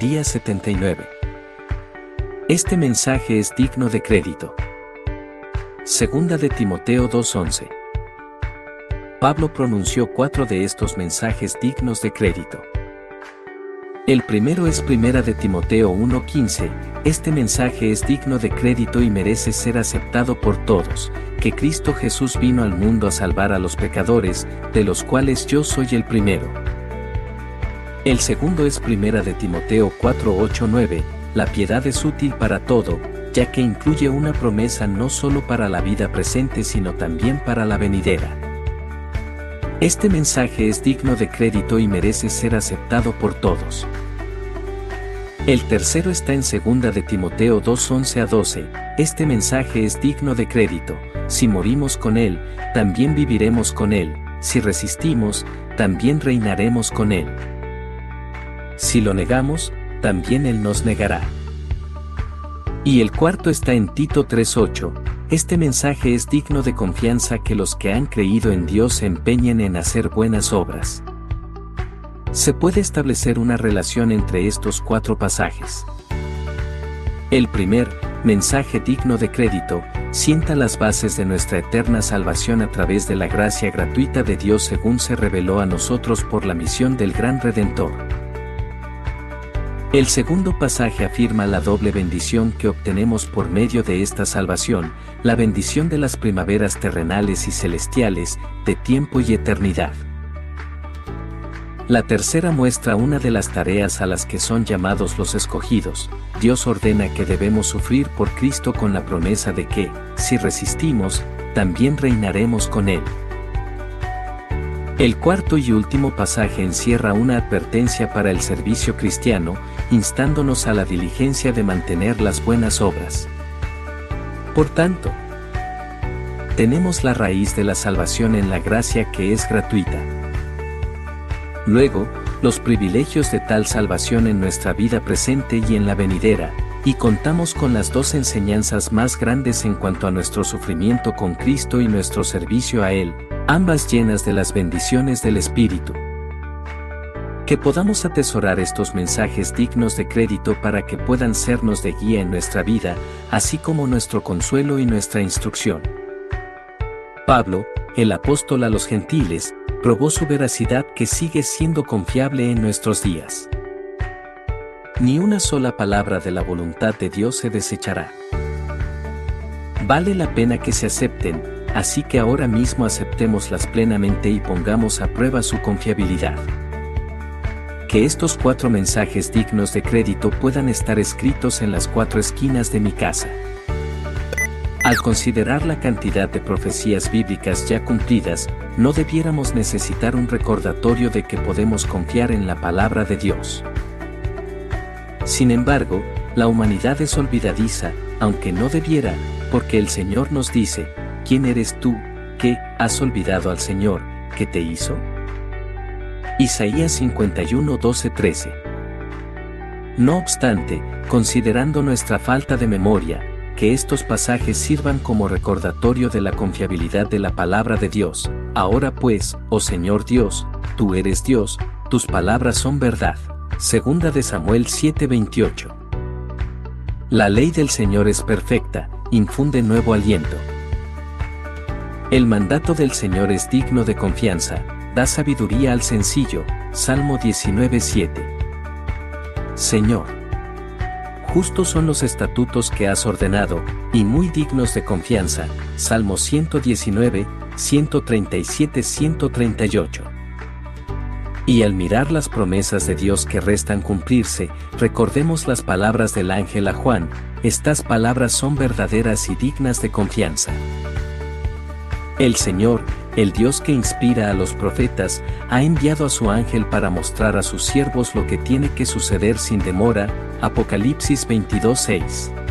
Día 79. Este mensaje es digno de crédito. Segunda de Timoteo 2.11. Pablo pronunció cuatro de estos mensajes dignos de crédito. El primero es Primera de Timoteo 1.15, este mensaje es digno de crédito y merece ser aceptado por todos, que Cristo Jesús vino al mundo a salvar a los pecadores, de los cuales yo soy el primero. El segundo es Primera de Timoteo 4:8-9, la piedad es útil para todo, ya que incluye una promesa no solo para la vida presente sino también para la venidera. Este mensaje es digno de crédito y merece ser aceptado por todos. El tercero está en 2 de Timoteo 2:11 a 12, este mensaje es digno de crédito, si morimos con él, también viviremos con él, si resistimos, también reinaremos con él. Si lo negamos, también Él nos negará. Y el cuarto está en Tito 3.8, este mensaje es digno de confianza que los que han creído en Dios se empeñen en hacer buenas obras. Se puede establecer una relación entre estos cuatro pasajes. El primer, mensaje digno de crédito, sienta las bases de nuestra eterna salvación a través de la gracia gratuita de Dios según se reveló a nosotros por la misión del gran Redentor. El segundo pasaje afirma la doble bendición que obtenemos por medio de esta salvación, la bendición de las primaveras terrenales y celestiales, de tiempo y eternidad. La tercera muestra una de las tareas a las que son llamados los escogidos. Dios ordena que debemos sufrir por Cristo con la promesa de que, si resistimos, también reinaremos con Él. El cuarto y último pasaje encierra una advertencia para el servicio cristiano, instándonos a la diligencia de mantener las buenas obras. Por tanto, tenemos la raíz de la salvación en la gracia que es gratuita. Luego, los privilegios de tal salvación en nuestra vida presente y en la venidera, y contamos con las dos enseñanzas más grandes en cuanto a nuestro sufrimiento con Cristo y nuestro servicio a Él, ambas llenas de las bendiciones del Espíritu. Que podamos atesorar estos mensajes dignos de crédito para que puedan sernos de guía en nuestra vida, así como nuestro consuelo y nuestra instrucción. Pablo, el apóstol a los gentiles, probó su veracidad que sigue siendo confiable en nuestros días. Ni una sola palabra de la voluntad de Dios se desechará. Vale la pena que se acepten, así que ahora mismo aceptémoslas plenamente y pongamos a prueba su confiabilidad. Que estos cuatro mensajes dignos de crédito puedan estar escritos en las cuatro esquinas de mi casa. Al considerar la cantidad de profecías bíblicas ya cumplidas, no debiéramos necesitar un recordatorio de que podemos confiar en la palabra de Dios. Sin embargo, la humanidad es olvidadiza, aunque no debiera, porque el Señor nos dice, ¿quién eres tú, que has olvidado al Señor, que te hizo? Isaías 51, 12, 13. No obstante, considerando nuestra falta de memoria, que estos pasajes sirvan como recordatorio de la confiabilidad de la palabra de Dios. Ahora pues, oh Señor Dios, tú eres Dios, tus palabras son verdad. Segunda de Samuel 7:28. La ley del Señor es perfecta, infunde nuevo aliento. El mandato del Señor es digno de confianza, da sabiduría al sencillo. Salmo 19:7. Señor. Justos son los estatutos que has ordenado, y muy dignos de confianza. Salmo 119, 137, 138. Y al mirar las promesas de Dios que restan cumplirse, recordemos las palabras del ángel a Juan, estas palabras son verdaderas y dignas de confianza. El Señor, el Dios que inspira a los profetas, ha enviado a su ángel para mostrar a sus siervos lo que tiene que suceder sin demora. Apocalipsis 22:6.